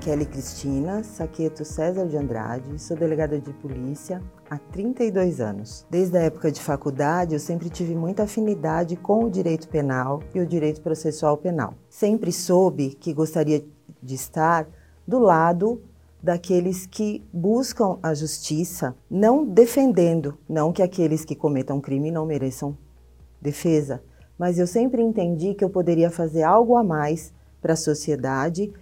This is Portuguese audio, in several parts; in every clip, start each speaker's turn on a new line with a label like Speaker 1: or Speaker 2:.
Speaker 1: Kelly Cristina Saqueto César de Andrade, sou delegada de polícia há 32 anos. Desde a época de faculdade, eu sempre tive muita afinidade com o direito penal e o direito processual penal. Sempre soube que gostaria de estar do lado daqueles que buscam a justiça, não defendendo, não que aqueles que cometam crime não mereçam defesa, mas eu sempre entendi que eu poderia fazer algo a mais para a sociedade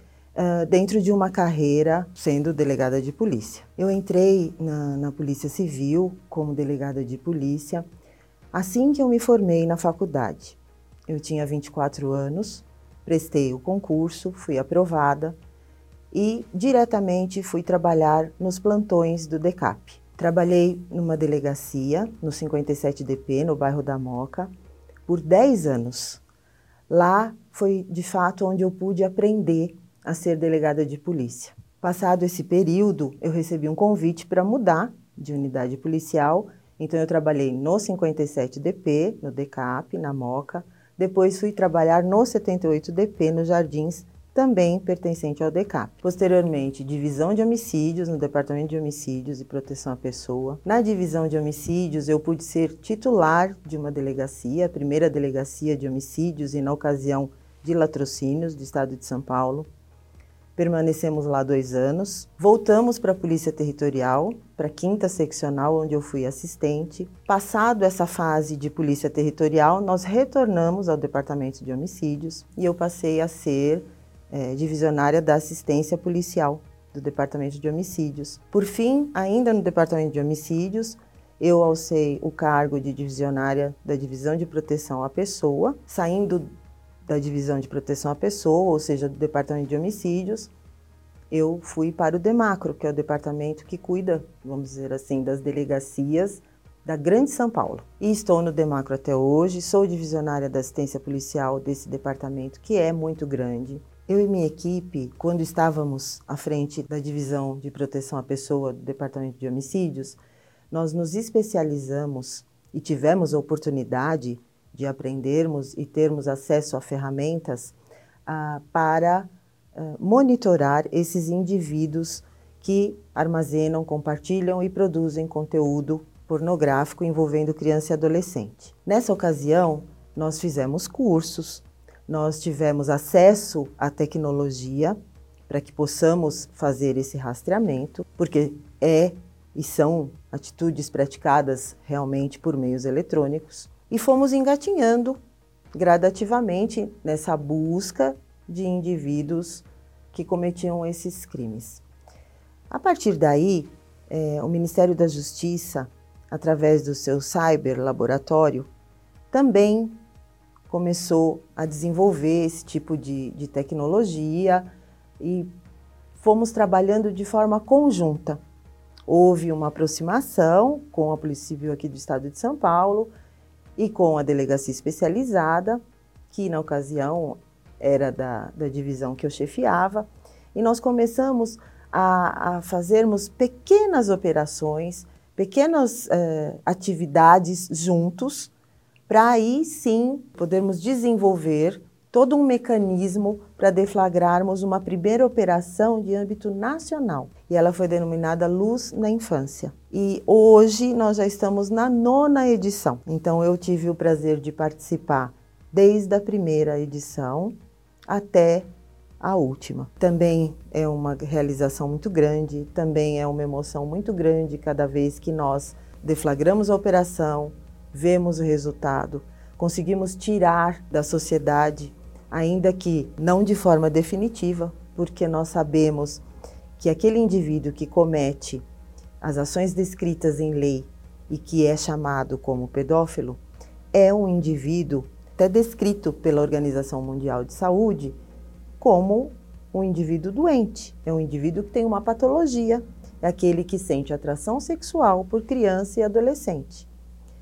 Speaker 1: dentro de uma carreira sendo delegada de polícia. Eu entrei na, na Polícia Civil como delegada de polícia assim que eu me formei na faculdade. Eu tinha 24 anos, prestei o concurso, fui aprovada e diretamente fui trabalhar nos plantões do DECAP. Trabalhei numa delegacia no 57DP, no bairro da Moca, por 10 anos. Lá foi de fato onde eu pude aprender a ser delegada de polícia. Passado esse período, eu recebi um convite para mudar de unidade policial, então eu trabalhei no 57DP, no DECAP, na Moca, depois fui trabalhar no 78DP, nos Jardins, também pertencente ao DECAP. Posteriormente, divisão de homicídios no Departamento de Homicídios e Proteção à Pessoa. Na divisão de homicídios, eu pude ser titular de uma delegacia, a primeira delegacia de homicídios e na ocasião de latrocínios do estado de São Paulo. Permanecemos lá dois anos. Voltamos para a Polícia Territorial, para a quinta seccional, onde eu fui assistente. Passado essa fase de Polícia Territorial, nós retornamos ao Departamento de Homicídios e eu passei a ser é, divisionária da assistência policial do Departamento de Homicídios. Por fim, ainda no Departamento de Homicídios, eu alcei o cargo de divisionária da Divisão de Proteção à Pessoa, saindo da Divisão de Proteção à Pessoa, ou seja, do Departamento de Homicídios, eu fui para o DEMACRO, que é o departamento que cuida, vamos dizer assim, das delegacias da Grande São Paulo. E estou no DEMACRO até hoje, sou divisionária da assistência policial desse departamento, que é muito grande. Eu e minha equipe, quando estávamos à frente da divisão de proteção à pessoa do Departamento de Homicídios, nós nos especializamos e tivemos a oportunidade de aprendermos e termos acesso a ferramentas ah, para monitorar esses indivíduos que armazenam, compartilham e produzem conteúdo pornográfico envolvendo criança e adolescente. Nessa ocasião, nós fizemos cursos, nós tivemos acesso à tecnologia para que possamos fazer esse rastreamento, porque é e são atitudes praticadas realmente por meios eletrônicos, e fomos engatinhando gradativamente nessa busca de indivíduos que cometiam esses crimes. A partir daí, é, o Ministério da Justiça, através do seu cyber laboratório, também começou a desenvolver esse tipo de, de tecnologia e fomos trabalhando de forma conjunta. Houve uma aproximação com a Polícia Civil aqui do Estado de São Paulo e com a delegacia especializada, que na ocasião era da, da divisão que eu chefiava, e nós começamos a, a fazermos pequenas operações, pequenas eh, atividades juntos para aí sim podermos desenvolver todo um mecanismo para deflagrarmos uma primeira operação de âmbito nacional. E ela foi denominada Luz na Infância. E hoje nós já estamos na nona edição. Então eu tive o prazer de participar desde a primeira edição até a última. Também é uma realização muito grande, também é uma emoção muito grande cada vez que nós deflagramos a operação, vemos o resultado, conseguimos tirar da sociedade, ainda que não de forma definitiva, porque nós sabemos que aquele indivíduo que comete as ações descritas em lei e que é chamado como pedófilo é um indivíduo até descrito pela Organização Mundial de Saúde como um indivíduo doente, é um indivíduo que tem uma patologia, é aquele que sente atração sexual por criança e adolescente.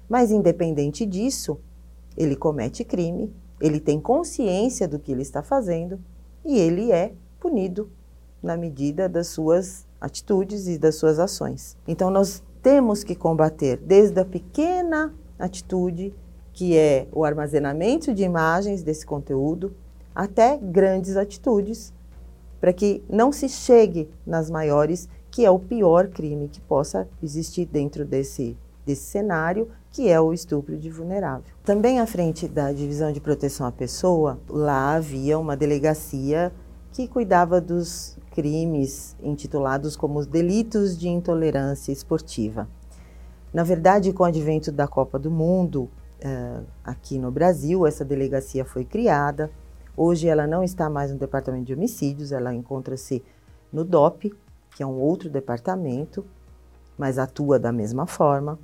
Speaker 1: Mas, independente disso, ele comete crime, ele tem consciência do que ele está fazendo e ele é punido na medida das suas atitudes e das suas ações. Então, nós temos que combater desde a pequena atitude, que é o armazenamento de imagens desse conteúdo, até grandes atitudes para que não se chegue nas maiores, que é o pior crime que possa existir dentro desse, desse cenário, que é o estupro de vulnerável. Também à frente da Divisão de Proteção à Pessoa, lá havia uma delegacia que cuidava dos crimes intitulados como os delitos de intolerância esportiva. Na verdade, com o advento da Copa do Mundo, uh, aqui no Brasil, essa delegacia foi criada. Hoje ela não está mais no Departamento de Homicídios, ela encontra-se no DOP, que é um outro departamento, mas atua da mesma forma.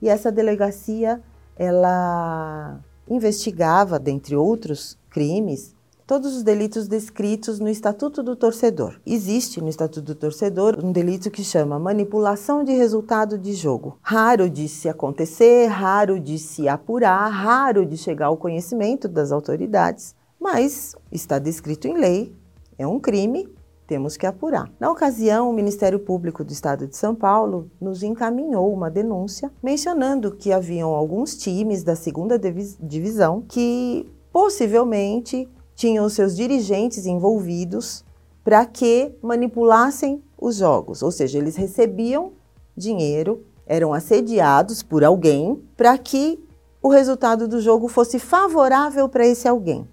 Speaker 1: E essa delegacia, ela investigava, dentre outros crimes, todos os delitos descritos no Estatuto do Torcedor. Existe no Estatuto do Torcedor um delito que chama manipulação de resultado de jogo. Raro de se acontecer, raro de se apurar, raro de chegar ao conhecimento das autoridades, mas está descrito em lei, é um crime, temos que apurar. Na ocasião, o Ministério Público do Estado de São Paulo nos encaminhou uma denúncia mencionando que haviam alguns times da segunda divisão que possivelmente tinham seus dirigentes envolvidos para que manipulassem os jogos, ou seja, eles recebiam dinheiro, eram assediados por alguém para que o resultado do jogo fosse favorável para esse alguém.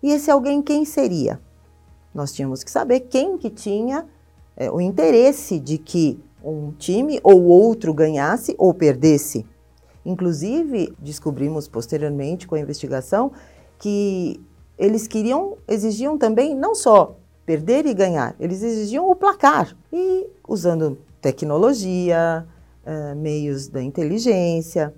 Speaker 1: E esse alguém quem seria? Nós tínhamos que saber quem que tinha é, o interesse de que um time ou outro ganhasse ou perdesse. Inclusive, descobrimos posteriormente com a investigação que eles queriam, exigiam também não só perder e ganhar, eles exigiam o placar. E usando tecnologia, uh, meios da inteligência,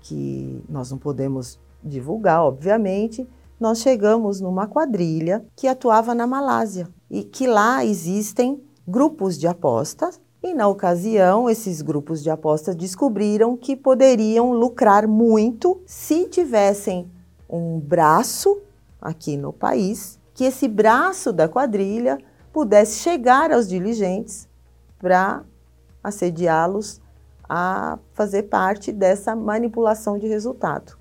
Speaker 1: que nós não podemos divulgar, obviamente, nós chegamos numa quadrilha que atuava na Malásia e que lá existem grupos de apostas. E na ocasião, esses grupos de apostas descobriram que poderiam lucrar muito se tivessem um braço aqui no país, que esse braço da quadrilha pudesse chegar aos diligentes para assediá-los a fazer parte dessa manipulação de resultado.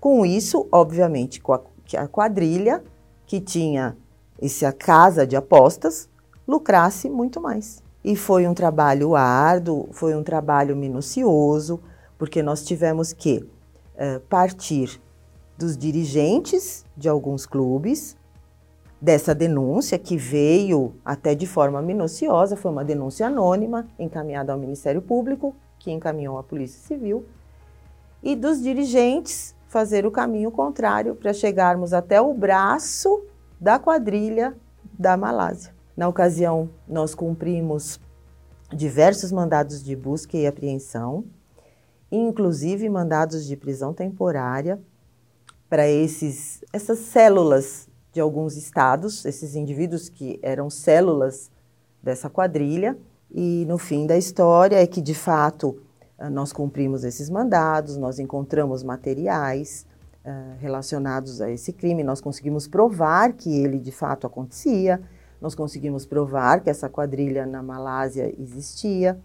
Speaker 1: Com isso, obviamente, com a, quadrilha que tinha essa casa de apostas lucrasse muito mais. E foi um trabalho árduo, foi um trabalho minucioso, porque nós tivemos que uh, partir dos dirigentes de alguns clubes, dessa denúncia que veio até de forma minuciosa, foi uma denúncia anônima encaminhada ao Ministério Público, que encaminhou à Polícia Civil, e dos dirigentes fazer o caminho contrário para chegarmos até o braço da quadrilha da Malásia. Na ocasião, nós cumprimos diversos mandados de busca e apreensão, inclusive mandados de prisão temporária para essas células de alguns estados, esses indivíduos que eram células dessa quadrilha. E no fim da história é que de fato ah, nós cumprimos esses mandados, nós encontramos materiais uh, relacionados a esse crime, nós conseguimos provar que ele de fato acontecia, nós conseguimos provar que essa quadrilha na Malásia existia.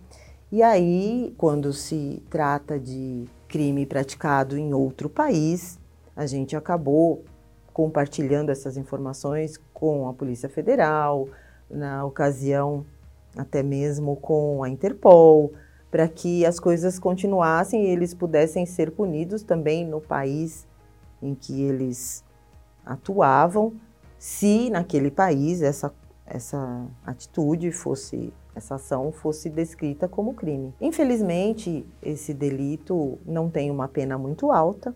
Speaker 1: E aí, quando se trata de crime praticado em outro país, a gente acabou compartilhando essas informações com a Polícia Federal, na ocasião até mesmo com a Interpol, para que as coisas continuassem e eles pudessem ser punidos também no país em que eles atuavam, se naquele país essa, essa atitude fosse, essa ação fosse descrita como crime. Infelizmente, esse delito não tem uma pena muito alta,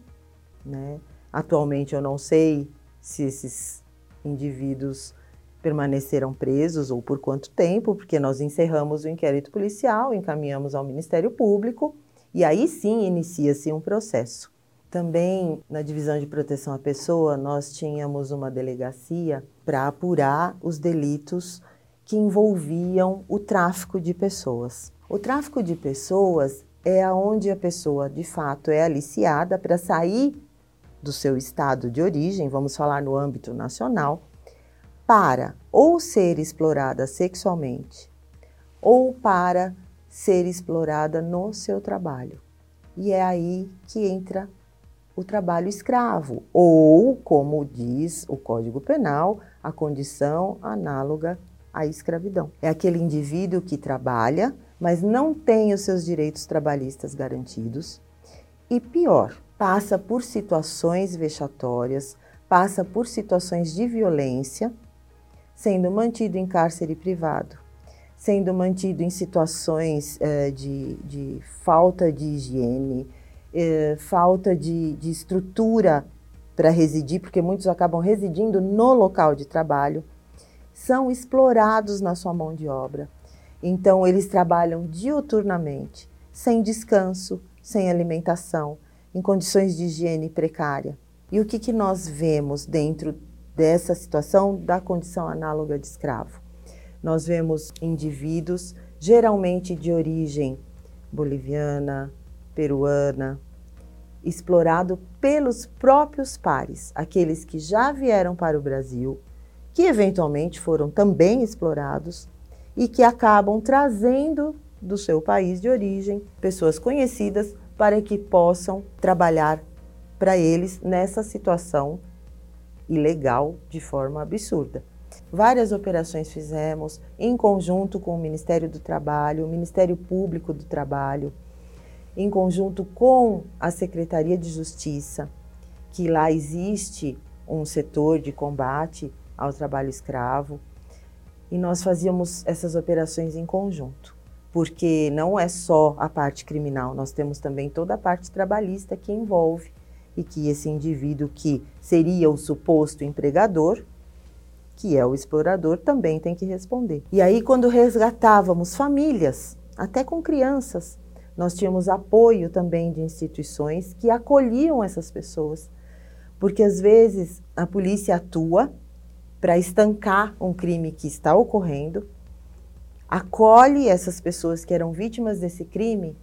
Speaker 1: né? Atualmente eu não sei se esses indivíduos permaneceram presos ou por quanto tempo, porque nós encerramos o inquérito policial, encaminhamos ao Ministério Público e aí sim inicia-se um processo. Também na divisão de proteção à pessoa, nós tínhamos uma delegacia para apurar os delitos que envolviam o tráfico de pessoas. O tráfico de pessoas é aonde a pessoa de fato é aliciada para sair do seu estado de origem, vamos falar no âmbito nacional, para ou ser explorada sexualmente ou para ser explorada no seu trabalho. E é aí que entra o trabalho escravo, ou, como diz o Código Penal, a condição análoga à escravidão. É aquele indivíduo que trabalha, mas não tem os seus direitos trabalhistas garantidos. E pior, passa por situações vexatórias, passa por situações de violência, sendo mantido em cárcere privado, sendo mantido em situações eh, de, de, falta de higiene, eh, falta de, de estrutura para residir, porque muitos acabam residindo no local de trabalho, são explorados na sua mão de obra. Então, eles trabalham diuturnamente, sem descanso, sem alimentação, em condições de higiene precária. E o que, que nós vemos dentro dessa situação da condição análoga de escravo? Nós vemos indivíduos, geralmente de origem boliviana, peruana, explorado pelos próprios pares, aqueles que já vieram para o Brasil, que eventualmente foram também explorados e que acabam trazendo do seu país de origem pessoas conhecidas para que possam trabalhar para eles nessa situação ilegal de forma absurda. Várias operações fizemos em conjunto com o Ministério do Trabalho, o Ministério Público do Trabalho, em conjunto com a Secretaria de Justiça, que lá existe um setor de combate ao trabalho escravo, e nós fazíamos essas operações em conjunto, porque não é só a parte criminal, nós temos também toda a parte trabalhista que envolve e que esse indivíduo que seria o suposto empregador, que é o explorador, também tem que responder. E aí, quando resgatávamos famílias, até com crianças, nós tínhamos apoio também de instituições que acolhiam essas pessoas, porque às vezes a polícia atua para estancar um crime que está ocorrendo, acolhe essas pessoas que eram vítimas desse crime,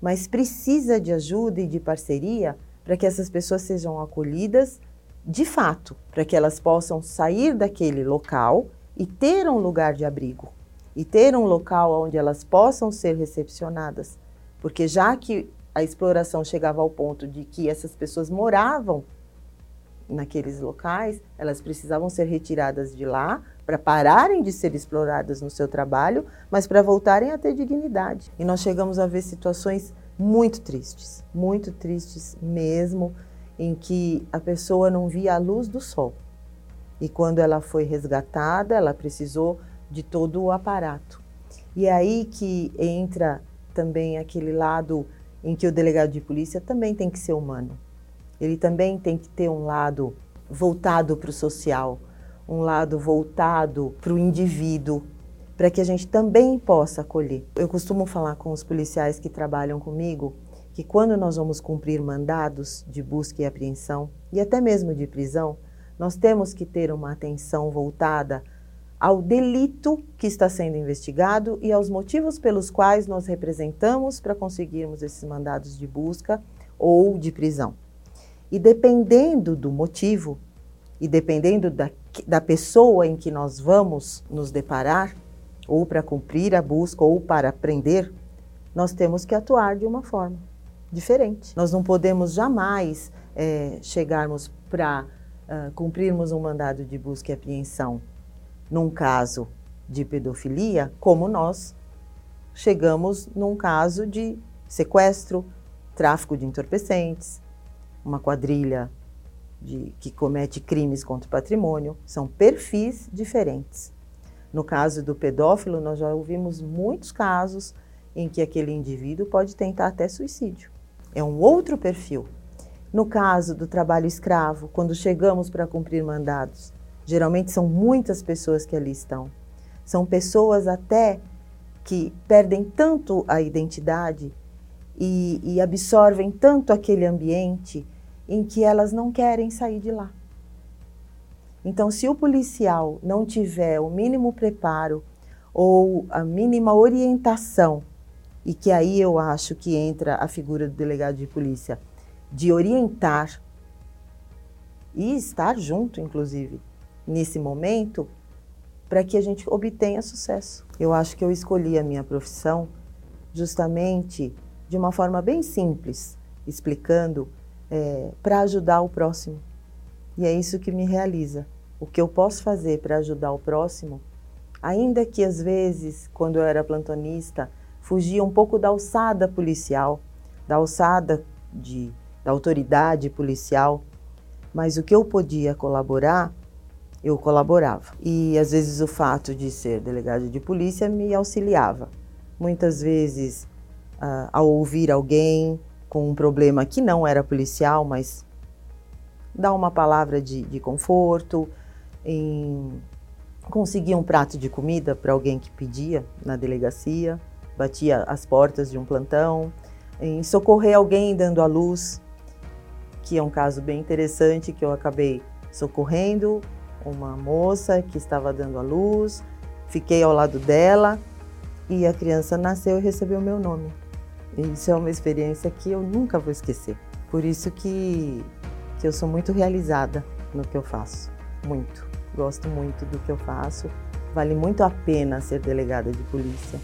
Speaker 1: mas precisa de ajuda e de parceria para que essas pessoas sejam acolhidas de fato, para que elas possam sair daquele local e ter um lugar de abrigo, e ter um local onde elas possam ser recepcionadas porque já que a exploração chegava ao ponto de que essas pessoas moravam naqueles locais, elas precisavam ser retiradas de lá para pararem de ser exploradas no seu trabalho, mas para voltarem a ter dignidade. E nós chegamos a ver situações muito tristes, muito tristes mesmo, em que a pessoa não via a luz do sol. E quando ela foi resgatada, ela precisou de todo o aparato. E é aí que entra também aquele lado em que o delegado de polícia também tem que ser humano. Ele também tem que ter um lado voltado para o social, um lado voltado para o indivíduo, para que a gente também possa acolher. Eu costumo falar com os policiais que trabalham comigo que quando nós vamos cumprir mandados de busca e apreensão e até mesmo de prisão, nós temos que ter uma atenção voltada ao delito que está sendo investigado e aos motivos pelos quais nós representamos para conseguirmos esses mandados de busca ou de prisão. E dependendo do motivo e dependendo da, da pessoa em que nós vamos nos deparar, ou para cumprir a busca ou para prender, nós temos que atuar de uma forma diferente. Nós não podemos jamais é, chegarmos para uh, cumprirmos um mandado de busca e apreensão num caso de pedofilia, como nós chegamos num caso de sequestro, tráfico de entorpecentes, uma quadrilha de, que comete crimes contra o patrimônio. São perfis diferentes. No caso do pedófilo, nós já ouvimos muitos casos em que aquele indivíduo pode tentar até suicídio. É um outro perfil. No caso do trabalho escravo, quando chegamos para cumprir mandados, Geralmente são muitas pessoas que ali estão. São pessoas até que perdem tanto a identidade e, e absorvem tanto aquele ambiente em que elas não querem sair de lá. Então, se o policial não tiver o mínimo preparo ou a mínima orientação, e que aí eu acho que entra a figura do delegado de polícia, de orientar e estar junto, inclusive, nesse momento para que a gente obtenha sucesso. Eu acho que eu escolhi a minha profissão justamente de uma forma bem simples, explicando é, para ajudar o próximo. E é isso que me realiza. o que eu posso fazer para ajudar o próximo, ainda que às vezes, quando eu era plantonista, fugia um pouco da alçada policial, da alçada de, da autoridade policial, mas o que eu podia colaborar, eu colaborava. E às vezes o fato de ser delegado de polícia me auxiliava. Muitas vezes, uh, ao ouvir alguém com um problema que não era policial, mas dar uma palavra de, de conforto, em conseguir um prato de comida para alguém que pedia na delegacia, batia as portas de um plantão, em socorrer alguém dando à luz, que é um caso bem interessante que eu acabei socorrendo uma moça que estava dando à luz, fiquei ao lado dela e a criança nasceu e recebeu meu nome. Isso é uma experiência que eu nunca vou esquecer. Por isso que, que eu sou muito realizada no que eu faço. Muito. Gosto muito do que eu faço. Vale muito a pena ser delegada de polícia.